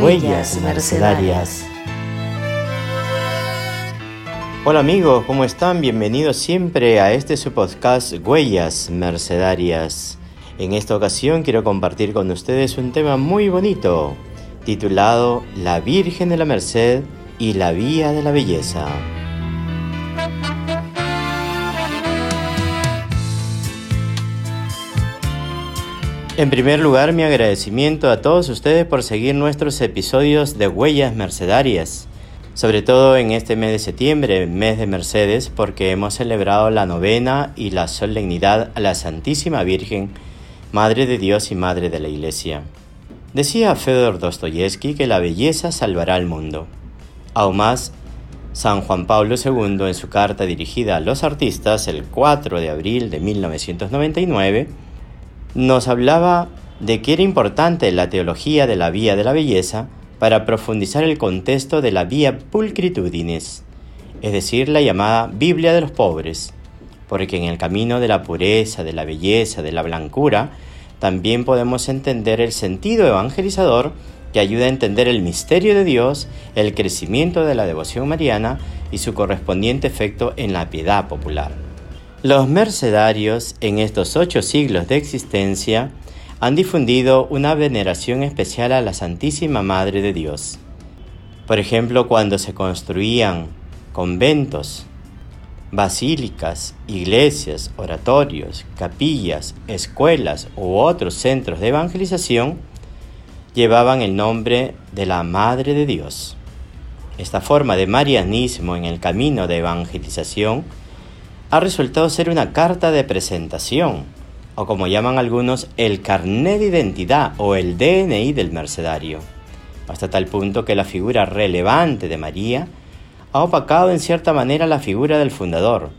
Huellas Mercedarias. Hola amigos, ¿cómo están? Bienvenidos siempre a este su podcast Huellas Mercedarias. En esta ocasión quiero compartir con ustedes un tema muy bonito, titulado La Virgen de la Merced y la Vía de la Belleza. En primer lugar, mi agradecimiento a todos ustedes por seguir nuestros episodios de Huellas Mercedarias, sobre todo en este mes de septiembre, mes de Mercedes, porque hemos celebrado la novena y la solemnidad a la Santísima Virgen, Madre de Dios y Madre de la Iglesia. Decía Fedor Dostoyevsky que la belleza salvará al mundo. Aún más, San Juan Pablo II, en su carta dirigida a los artistas el 4 de abril de 1999, nos hablaba de que era importante la teología de la vía de la belleza para profundizar el contexto de la vía pulcritudines, es decir, la llamada Biblia de los pobres, porque en el camino de la pureza, de la belleza, de la blancura, también podemos entender el sentido evangelizador que ayuda a entender el misterio de Dios, el crecimiento de la devoción mariana y su correspondiente efecto en la piedad popular. Los mercedarios en estos ocho siglos de existencia han difundido una veneración especial a la Santísima Madre de Dios. Por ejemplo, cuando se construían conventos, basílicas, iglesias, oratorios, capillas, escuelas u otros centros de evangelización, llevaban el nombre de la Madre de Dios. Esta forma de marianismo en el camino de evangelización ha resultado ser una carta de presentación, o como llaman algunos, el carnet de identidad o el DNI del mercedario, hasta tal punto que la figura relevante de María ha opacado en cierta manera la figura del fundador.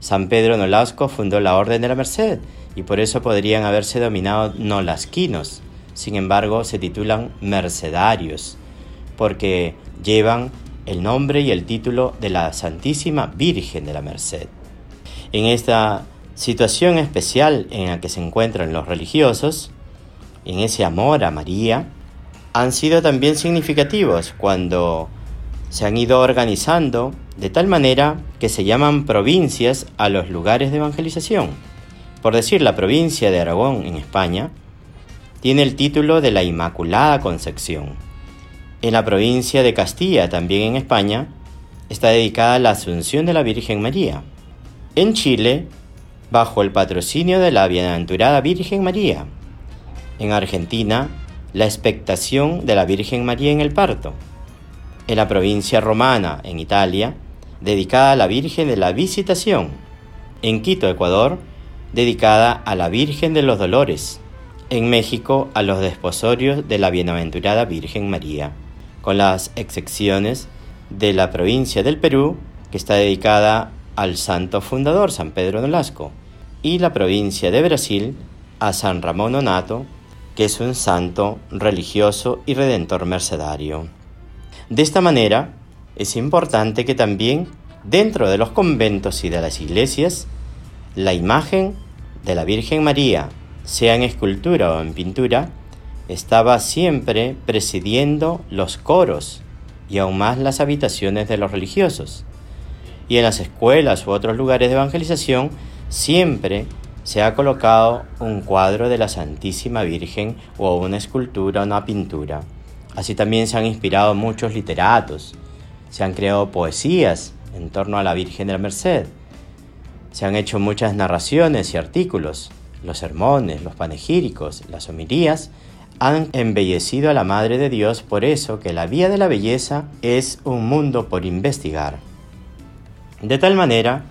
San Pedro Nolasco fundó la Orden de la Merced y por eso podrían haberse dominado nolasquinos. Sin embargo, se titulan mercedarios, porque llevan el nombre y el título de la Santísima Virgen de la Merced. En esta situación especial en la que se encuentran los religiosos, en ese amor a María, han sido también significativos cuando se han ido organizando de tal manera que se llaman provincias a los lugares de evangelización. Por decir, la provincia de Aragón en España tiene el título de la Inmaculada Concepción. En la provincia de Castilla, también en España, está dedicada la Asunción de la Virgen María. En Chile, bajo el patrocinio de la Bienaventurada Virgen María. En Argentina, la expectación de la Virgen María en el parto. En la provincia romana, en Italia, dedicada a la Virgen de la Visitación. En Quito, Ecuador, dedicada a la Virgen de los Dolores. En México, a los desposorios de la Bienaventurada Virgen María, con las excepciones de la provincia del Perú, que está dedicada al santo fundador San Pedro Nolasco y la provincia de Brasil a San Ramón Onato, que es un santo religioso y redentor mercedario. De esta manera, es importante que también dentro de los conventos y de las iglesias, la imagen de la Virgen María, sea en escultura o en pintura, estaba siempre presidiendo los coros y aún más las habitaciones de los religiosos y en las escuelas u otros lugares de evangelización siempre se ha colocado un cuadro de la Santísima Virgen o una escultura una pintura. Así también se han inspirado muchos literatos, se han creado poesías en torno a la Virgen de la Merced, se han hecho muchas narraciones y artículos, los sermones, los panegíricos, las homilías, han embellecido a la Madre de Dios por eso que la vía de la belleza es un mundo por investigar. De tal manera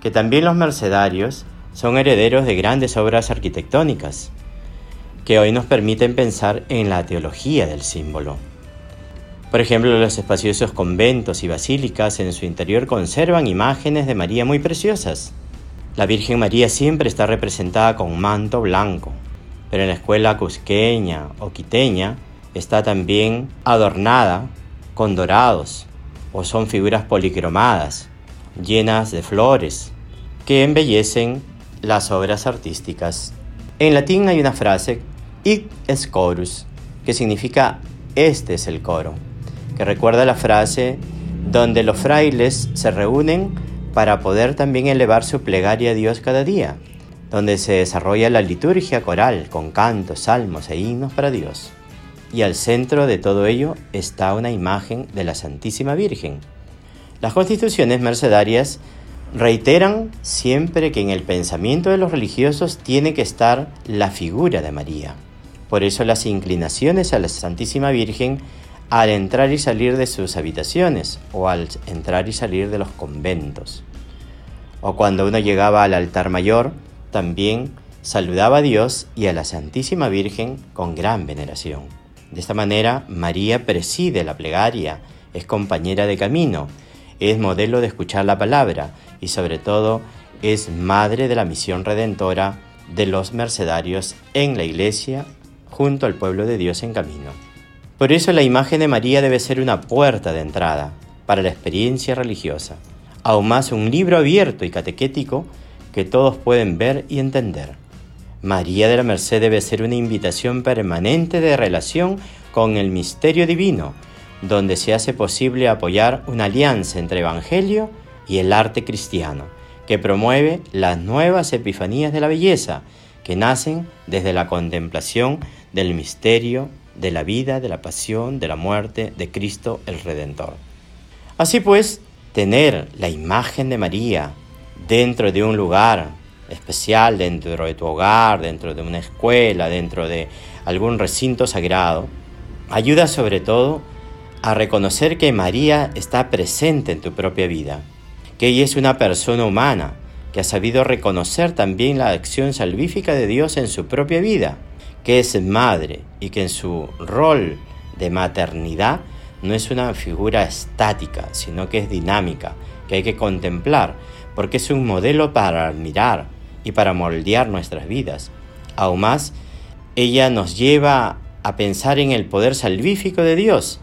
que también los mercedarios son herederos de grandes obras arquitectónicas, que hoy nos permiten pensar en la teología del símbolo. Por ejemplo, los espaciosos conventos y basílicas en su interior conservan imágenes de María muy preciosas. La Virgen María siempre está representada con manto blanco, pero en la escuela cusqueña o quiteña está también adornada con dorados o son figuras policromadas llenas de flores, que embellecen las obras artísticas. En latín hay una frase, ic es que significa este es el coro, que recuerda la frase donde los frailes se reúnen para poder también elevar su plegaria a Dios cada día, donde se desarrolla la liturgia coral con cantos, salmos e himnos para Dios. Y al centro de todo ello está una imagen de la Santísima Virgen. Las constituciones mercedarias reiteran siempre que en el pensamiento de los religiosos tiene que estar la figura de María. Por eso las inclinaciones a la Santísima Virgen al entrar y salir de sus habitaciones o al entrar y salir de los conventos. O cuando uno llegaba al altar mayor, también saludaba a Dios y a la Santísima Virgen con gran veneración. De esta manera, María preside la plegaria, es compañera de camino, es modelo de escuchar la palabra y sobre todo es madre de la misión redentora de los mercedarios en la iglesia junto al pueblo de Dios en camino. Por eso la imagen de María debe ser una puerta de entrada para la experiencia religiosa, aún más un libro abierto y catequético que todos pueden ver y entender. María de la Merced debe ser una invitación permanente de relación con el misterio divino, donde se hace posible apoyar una alianza entre Evangelio y el arte cristiano, que promueve las nuevas epifanías de la belleza, que nacen desde la contemplación del misterio de la vida, de la pasión, de la muerte de Cristo el Redentor. Así pues, tener la imagen de María dentro de un lugar especial, dentro de tu hogar, dentro de una escuela, dentro de algún recinto sagrado, ayuda sobre todo a reconocer que María está presente en tu propia vida que ella es una persona humana, que ha sabido reconocer también la acción salvífica de Dios en su propia vida, que es madre y que en su rol de maternidad no es una figura estática, sino que es dinámica, que hay que contemplar, porque es un modelo para admirar y para moldear nuestras vidas. Aún más, ella nos lleva a pensar en el poder salvífico de Dios,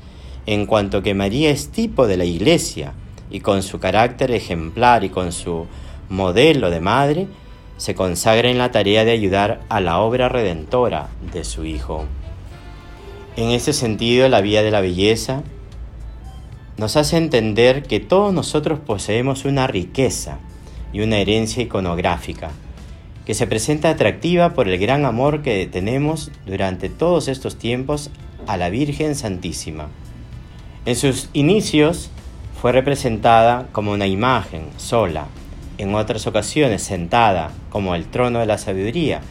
en cuanto que María es tipo de la Iglesia, y con su carácter ejemplar y con su modelo de madre, se consagra en la tarea de ayudar a la obra redentora de su Hijo. En ese sentido, la vía de la belleza nos hace entender que todos nosotros poseemos una riqueza y una herencia iconográfica que se presenta atractiva por el gran amor que tenemos durante todos estos tiempos a la Virgen Santísima. En sus inicios, fue representada como una imagen sola, en otras ocasiones sentada como el trono de la sabiduría,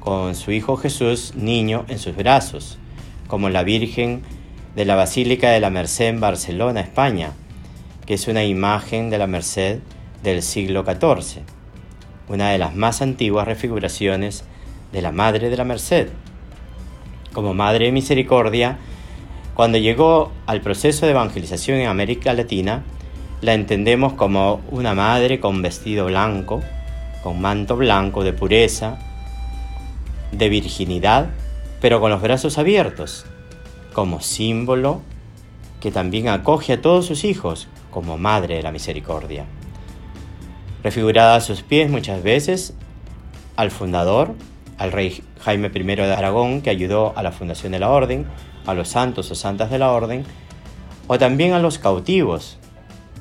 con su Hijo Jesús niño en sus brazos, como la Virgen de la Basílica de la Merced en Barcelona, España, que es una imagen de la Merced del siglo XIV, una de las más antiguas refiguraciones de la Madre de la Merced. Como Madre de Misericordia, cuando llegó al proceso de evangelización en América Latina, la entendemos como una madre con vestido blanco, con manto blanco de pureza, de virginidad, pero con los brazos abiertos, como símbolo que también acoge a todos sus hijos como Madre de la Misericordia. Refigurada a sus pies muchas veces al fundador, al rey Jaime I de Aragón, que ayudó a la fundación de la orden, a los santos o santas de la orden, o también a los cautivos,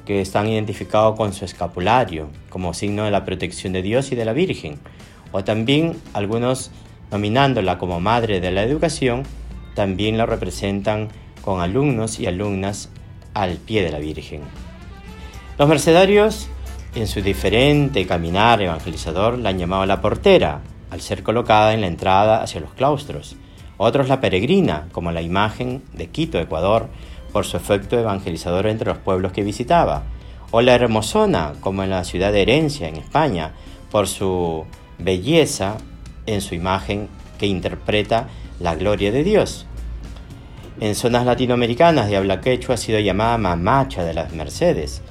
que están identificados con su escapulario, como signo de la protección de Dios y de la Virgen, o también algunos nominándola como Madre de la Educación, también la representan con alumnos y alumnas al pie de la Virgen. Los mercedarios, en su diferente caminar evangelizador, la han llamado la portera, al ser colocada en la entrada hacia los claustros, otros la peregrina, como la imagen de Quito, Ecuador, por su efecto evangelizador entre los pueblos que visitaba, o la hermosona, como en la ciudad de Herencia, en España, por su belleza en su imagen que interpreta la gloria de Dios. En zonas latinoamericanas de habla quechua ha sido llamada mamacha de las Mercedes.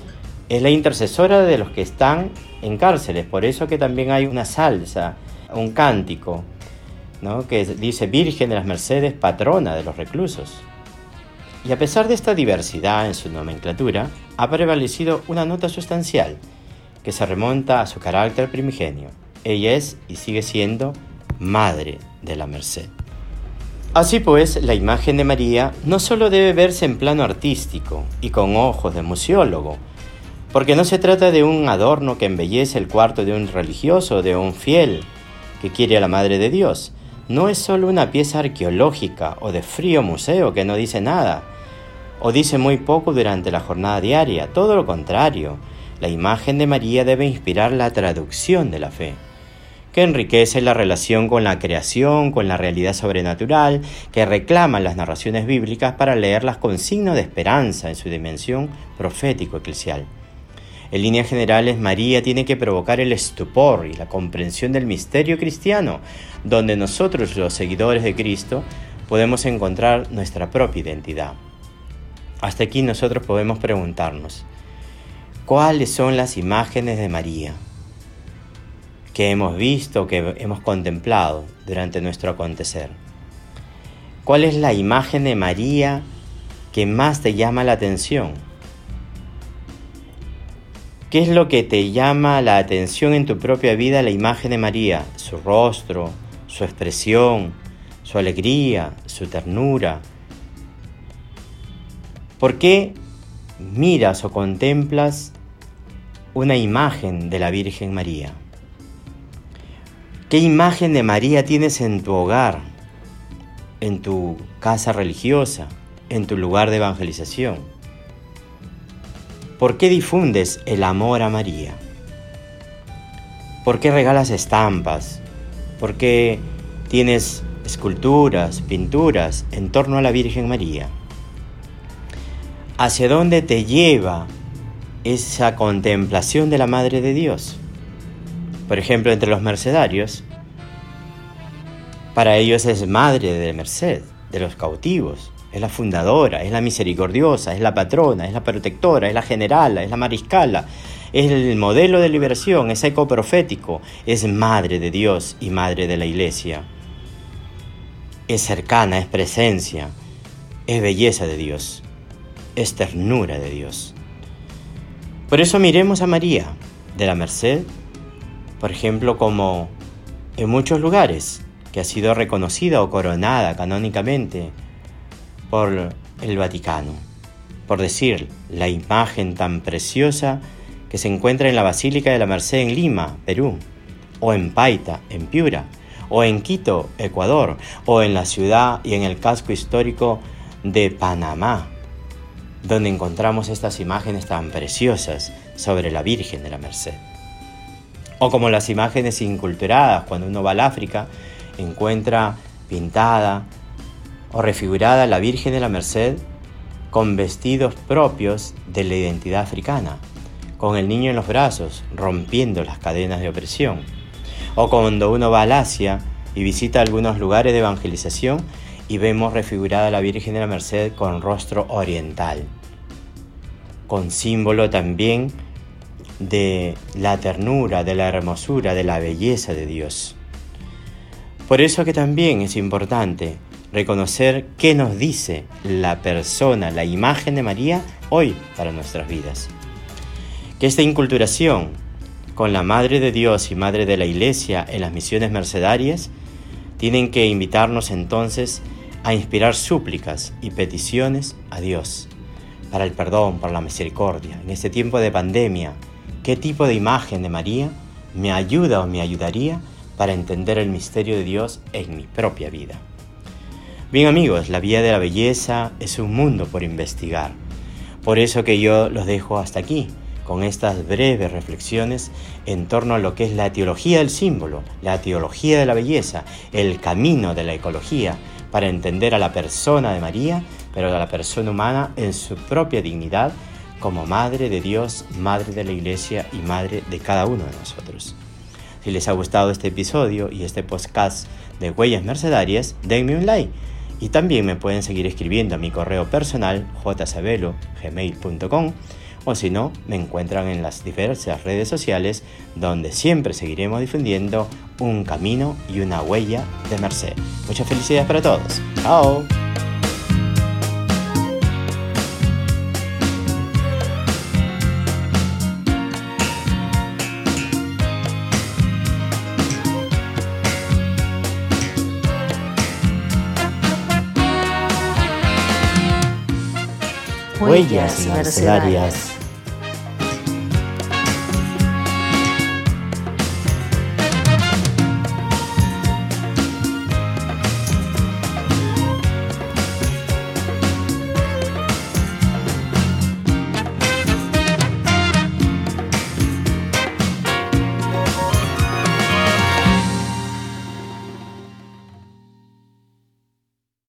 Es la intercesora de los que están en cárceles, por eso que también hay una salsa, un cántico que dice Virgen de las Mercedes, patrona de los reclusos. Y a pesar de esta diversidad en su nomenclatura, ha prevalecido una nota sustancial que se remonta a su carácter primigenio. Ella es y sigue siendo Madre de la Merced. Así pues, la imagen de María no solo debe verse en plano artístico y con ojos de museólogo, porque no se trata de un adorno que embellece el cuarto de un religioso o de un fiel que quiere a la Madre de Dios. No es solo una pieza arqueológica o de frío museo que no dice nada, o dice muy poco durante la jornada diaria, todo lo contrario, la imagen de María debe inspirar la traducción de la fe que enriquece la relación con la creación, con la realidad sobrenatural, que reclaman las narraciones bíblicas para leerlas con signo de esperanza en su dimensión profético-eclesial. En líneas generales, María tiene que provocar el estupor y la comprensión del misterio cristiano, donde nosotros, los seguidores de Cristo, podemos encontrar nuestra propia identidad. Hasta aquí nosotros podemos preguntarnos, ¿cuáles son las imágenes de María? que hemos visto, que hemos contemplado durante nuestro acontecer? ¿Cuál es la imagen de María que más te llama la atención? ¿Qué es lo que te llama la atención en tu propia vida la imagen de María? Su rostro, su expresión, su alegría, su ternura. ¿Por qué miras o contemplas una imagen de la Virgen María? ¿Qué imagen de María tienes en tu hogar, en tu casa religiosa, en tu lugar de evangelización? ¿Por qué difundes el amor a María? ¿Por qué regalas estampas? ¿Por qué tienes esculturas, pinturas en torno a la Virgen María? ¿Hacia dónde te lleva esa contemplación de la Madre de Dios? Por ejemplo, entre los mercedarios, para ellos es madre de merced, de los cautivos, es la fundadora, es la misericordiosa, es la patrona, es la protectora, es la generala, es la mariscala, es el modelo de liberación, es eco profético, es madre de Dios y madre de la iglesia. Es cercana, es presencia, es belleza de Dios, es ternura de Dios. Por eso miremos a María de la Merced por ejemplo, como en muchos lugares, que ha sido reconocida o coronada canónicamente por el Vaticano. Por decir, la imagen tan preciosa que se encuentra en la Basílica de la Merced en Lima, Perú, o en Paita, en Piura, o en Quito, Ecuador, o en la ciudad y en el casco histórico de Panamá, donde encontramos estas imágenes tan preciosas sobre la Virgen de la Merced. O como las imágenes inculturadas, cuando uno va al África, encuentra pintada o refigurada la Virgen de la Merced con vestidos propios de la identidad africana, con el niño en los brazos, rompiendo las cadenas de opresión. O cuando uno va al Asia y visita algunos lugares de evangelización y vemos refigurada la Virgen de la Merced con rostro oriental, con símbolo también de la ternura, de la hermosura, de la belleza de Dios. Por eso que también es importante reconocer qué nos dice la persona, la imagen de María hoy para nuestras vidas. Que esta inculturación con la Madre de Dios y Madre de la Iglesia en las misiones mercedarias tienen que invitarnos entonces a inspirar súplicas y peticiones a Dios para el perdón, para la misericordia, en este tiempo de pandemia, ¿Qué tipo de imagen de María me ayuda o me ayudaría para entender el misterio de Dios en mi propia vida? Bien amigos, la vía de la belleza es un mundo por investigar. Por eso que yo los dejo hasta aquí, con estas breves reflexiones en torno a lo que es la teología del símbolo, la teología de la belleza, el camino de la ecología, para entender a la persona de María, pero a la persona humana en su propia dignidad como Madre de Dios, Madre de la Iglesia y Madre de cada uno de nosotros. Si les ha gustado este episodio y este podcast de Huellas Mercedarias, denme un like y también me pueden seguir escribiendo a mi correo personal jsabelo.gmail.com o si no, me encuentran en las diversas redes sociales donde siempre seguiremos difundiendo un camino y una huella de Merced. Muchas felicidades para todos. Chao. Huellas Mercedarias.